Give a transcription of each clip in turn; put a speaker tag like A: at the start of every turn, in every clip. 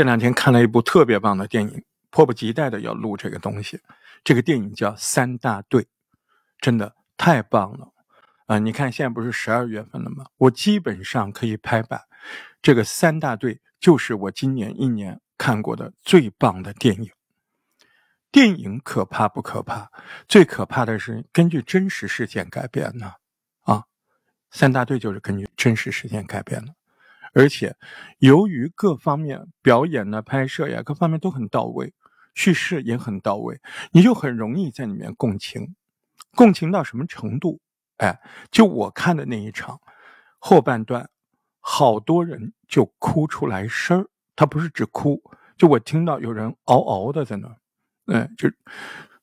A: 这两天看了一部特别棒的电影，迫不及待的要录这个东西。这个电影叫《三大队》，真的太棒了啊！你看现在不是十二月份了吗？我基本上可以拍板，这个《三大队》就是我今年一年看过的最棒的电影。电影可怕不可怕？最可怕的是根据真实事件改编的啊！《三大队》就是根据真实事件改编的。而且，由于各方面表演呢、拍摄呀，各方面都很到位，叙事也很到位，你就很容易在里面共情。共情到什么程度？哎，就我看的那一场后半段，好多人就哭出来声儿。他不是只哭，就我听到有人嗷嗷的在那儿。嗯，就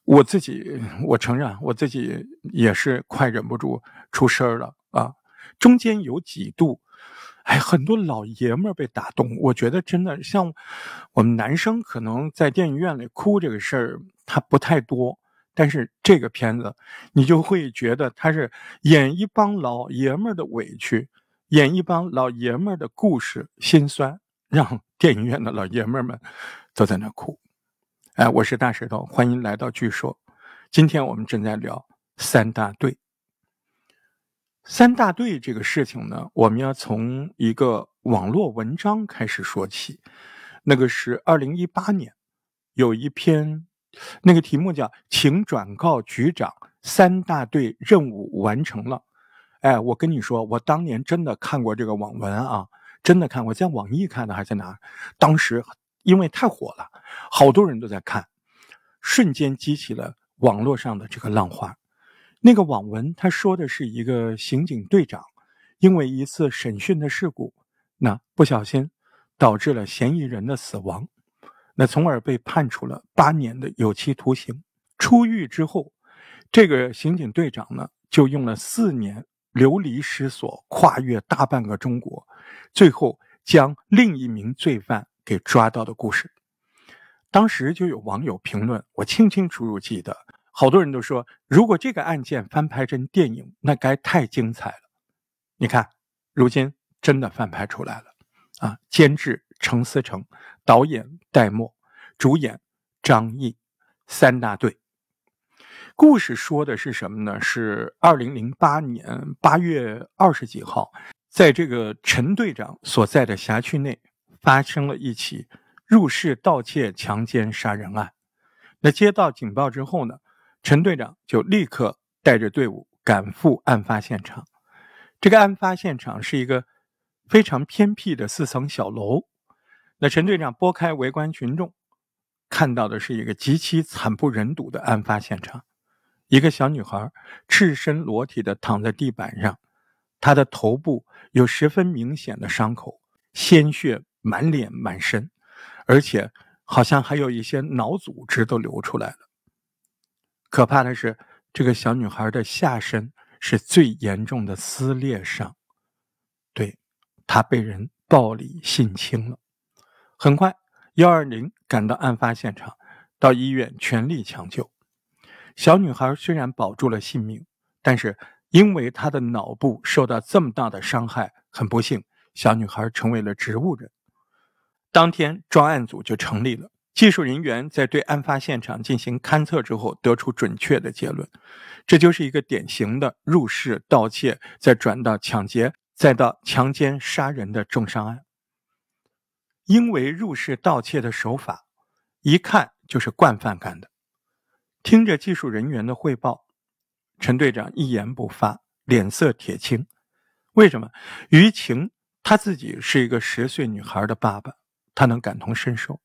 A: 我自己，我承认我自己也是快忍不住出声儿了啊。中间有几度。哎，很多老爷们儿被打动，我觉得真的像我们男生可能在电影院里哭这个事儿，他不太多。但是这个片子，你就会觉得他是演一帮老爷们儿的委屈，演一帮老爷们儿的故事心酸，让电影院的老爷们儿们都在那哭。哎，我是大石头，欢迎来到剧说。今天我们正在聊三大队。三大队这个事情呢，我们要从一个网络文章开始说起。那个是二零一八年，有一篇，那个题目叫“请转告局长，三大队任务完成了”。哎，我跟你说，我当年真的看过这个网文啊，真的看过，在网易看的还是在哪？当时因为太火了，好多人都在看，瞬间激起了网络上的这个浪花。那个网文他说的是一个刑警队长，因为一次审讯的事故，那不小心导致了嫌疑人的死亡，那从而被判处了八年的有期徒刑。出狱之后，这个刑警队长呢，就用了四年流离失所，跨越大半个中国，最后将另一名罪犯给抓到的故事。当时就有网友评论，我清清楚楚记得。好多人都说，如果这个案件翻拍成电影，那该太精彩了。你看，如今真的翻拍出来了啊！监制程思成，导演戴墨，主演张译，三大队。故事说的是什么呢？是二零零八年八月二十几号，在这个陈队长所在的辖区内，发生了一起入室盗窃、强奸、杀人案。那接到警报之后呢？陈队长就立刻带着队伍赶赴案发现场。这个案发现场是一个非常偏僻的四层小楼。那陈队长拨开围观群众，看到的是一个极其惨不忍睹的案发现场：一个小女孩赤身裸体的躺在地板上，她的头部有十分明显的伤口，鲜血满脸满身，而且好像还有一些脑组织都流出来了。可怕的是，这个小女孩的下身是最严重的撕裂伤，对，她被人暴力性侵了。很快，幺二零赶到案发现场，到医院全力抢救。小女孩虽然保住了性命，但是因为她的脑部受到这么大的伤害，很不幸，小女孩成为了植物人。当天，专案组就成立了。技术人员在对案发现场进行勘测之后，得出准确的结论，这就是一个典型的入室盗窃，再转到抢劫，再到强奸杀人的重伤案。因为入室盗窃的手法，一看就是惯犯干的。听着技术人员的汇报，陈队长一言不发，脸色铁青。为什么？于晴他自己是一个十岁女孩的爸爸，他能感同身受。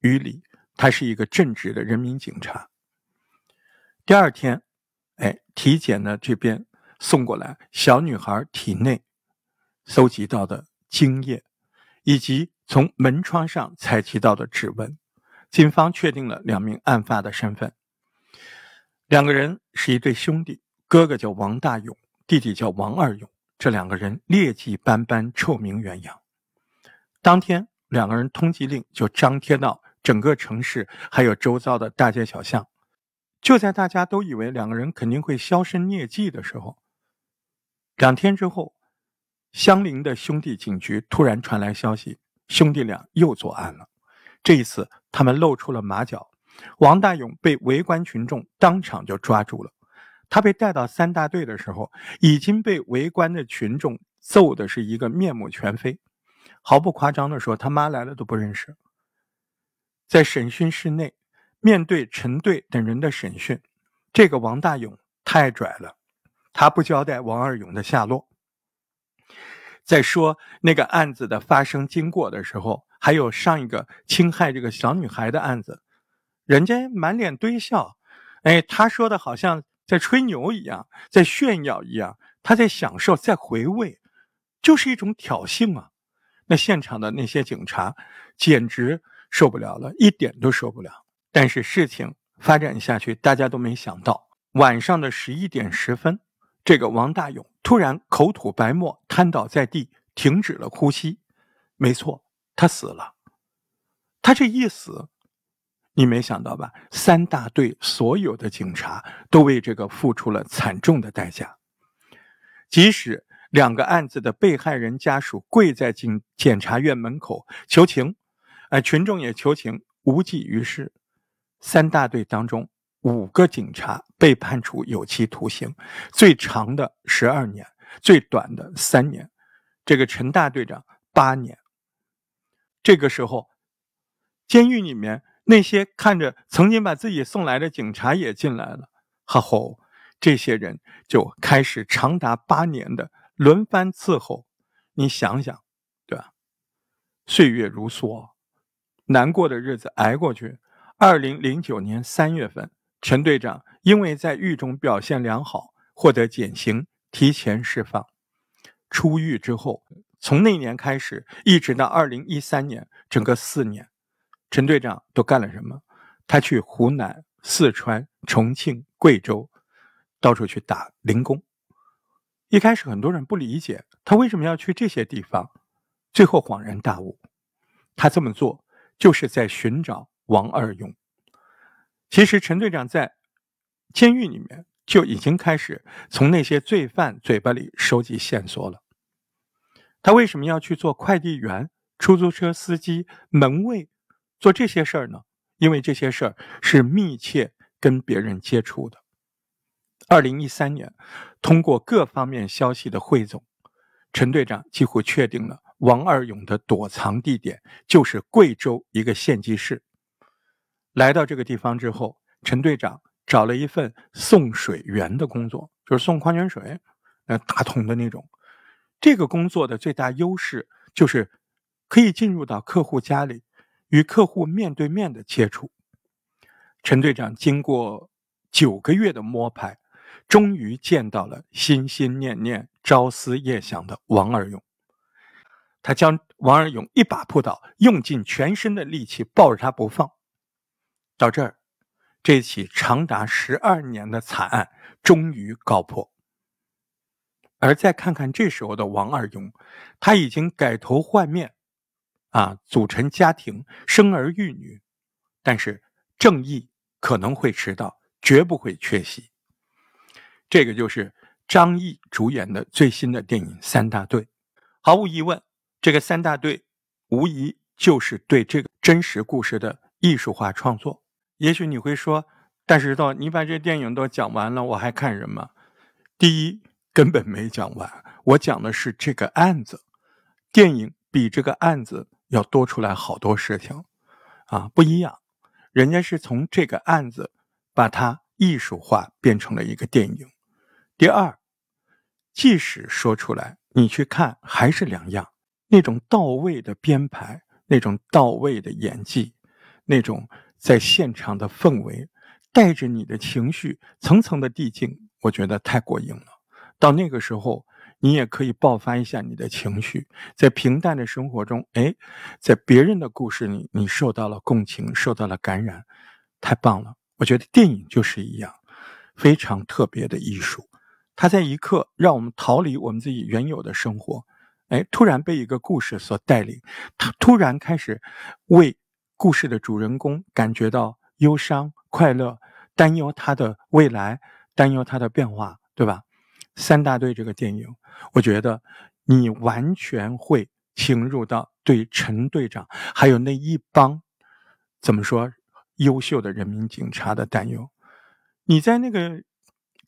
A: 于理，他是一个正直的人民警察。第二天，哎，体检呢这边送过来小女孩体内搜集到的精液，以及从门窗上采集到的指纹，警方确定了两名案发的身份。两个人是一对兄弟，哥哥叫王大勇，弟弟叫王二勇。这两个人劣迹斑斑，臭名远扬。当天。两个人通缉令就张贴到整个城市，还有周遭的大街小巷。就在大家都以为两个人肯定会销声匿迹的时候，两天之后，相邻的兄弟警局突然传来消息，兄弟俩又作案了。这一次，他们露出了马脚。王大勇被围观群众当场就抓住了。他被带到三大队的时候，已经被围观的群众揍的是一个面目全非。毫不夸张的说，他妈来了都不认识。在审讯室内，面对陈队等人的审讯，这个王大勇太拽了，他不交代王二勇的下落。在说那个案子的发生经过的时候，还有上一个侵害这个小女孩的案子，人家满脸堆笑，哎，他说的好像。在吹牛一样，在炫耀一样，他在享受，在回味，就是一种挑衅啊！那现场的那些警察简直受不了了，一点都受不了。但是事情发展下去，大家都没想到，晚上的十一点十分，这个王大勇突然口吐白沫，瘫倒在地，停止了呼吸。没错，他死了。他这一死。你没想到吧？三大队所有的警察都为这个付出了惨重的代价。即使两个案子的被害人家属跪在警检察院门口求情，哎，群众也求情，无济于事。三大队当中五个警察被判处有期徒刑，最长的十二年，最短的三年。这个陈大队长八年。这个时候，监狱里面。那些看着曾经把自己送来的警察也进来了，哈吼，这些人就开始长达八年的轮番伺候。你想想，对吧？岁月如梭，难过的日子挨过去。二零零九年三月份，陈队长因为在狱中表现良好，获得减刑，提前释放。出狱之后，从那年开始，一直到二零一三年，整个四年。陈队长都干了什么？他去湖南、四川、重庆、贵州，到处去打零工。一开始很多人不理解他为什么要去这些地方，最后恍然大悟，他这么做就是在寻找王二勇。其实陈队长在监狱里面就已经开始从那些罪犯嘴巴里收集线索了。他为什么要去做快递员、出租车司机、门卫？做这些事儿呢，因为这些事儿是密切跟别人接触的。二零一三年，通过各方面消息的汇总，陈队长几乎确定了王二勇的躲藏地点就是贵州一个县级市。来到这个地方之后，陈队长找了一份送水员的工作，就是送矿泉水，那大桶的那种。这个工作的最大优势就是可以进入到客户家里。与客户面对面的接触，陈队长经过九个月的摸排，终于见到了心心念念、朝思夜想的王二勇。他将王二勇一把扑倒，用尽全身的力气抱着他不放。到这儿，这起长达十二年的惨案终于告破。而再看看这时候的王二勇，他已经改头换面。啊，组成家庭，生儿育女，但是正义可能会迟到，绝不会缺席。这个就是张译主演的最新的电影《三大队》。毫无疑问，这个《三大队》无疑就是对这个真实故事的艺术化创作。也许你会说，但是到，你把这电影都讲完了，我还看什么？第一，根本没讲完，我讲的是这个案子。电影比这个案子。要多出来好多事情，啊，不一样。人家是从这个案子把它艺术化，变成了一个电影。第二，即使说出来，你去看还是两样。那种到位的编排，那种到位的演技，那种在现场的氛围，带着你的情绪层层的递进，我觉得太过瘾了。到那个时候。你也可以爆发一下你的情绪，在平淡的生活中，哎，在别人的故事里，你受到了共情，受到了感染，太棒了！我觉得电影就是一样，非常特别的艺术。它在一刻让我们逃离我们自己原有的生活，哎，突然被一个故事所带领，他突然开始为故事的主人公感觉到忧伤、快乐，担忧他的未来，担忧他的变化，对吧？三大队这个电影。我觉得你完全会侵入到对陈队长还有那一帮怎么说优秀的人民警察的担忧。你在那个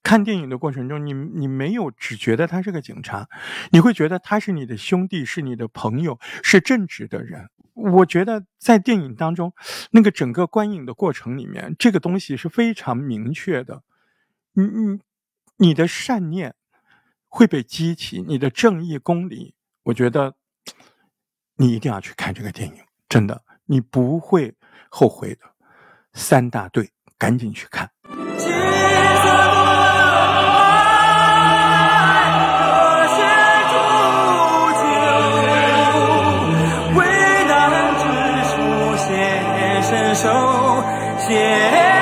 A: 看电影的过程中，你你没有只觉得他是个警察，你会觉得他是你的兄弟，是你的朋友，是正直的人。我觉得在电影当中，那个整个观影的过程里面，这个东西是非常明确的。你你你的善念会被激起，你的正义公理，我觉得你一定要去看这个电影，真的，你不会后悔的。三大队，赶紧去看。
B: 手写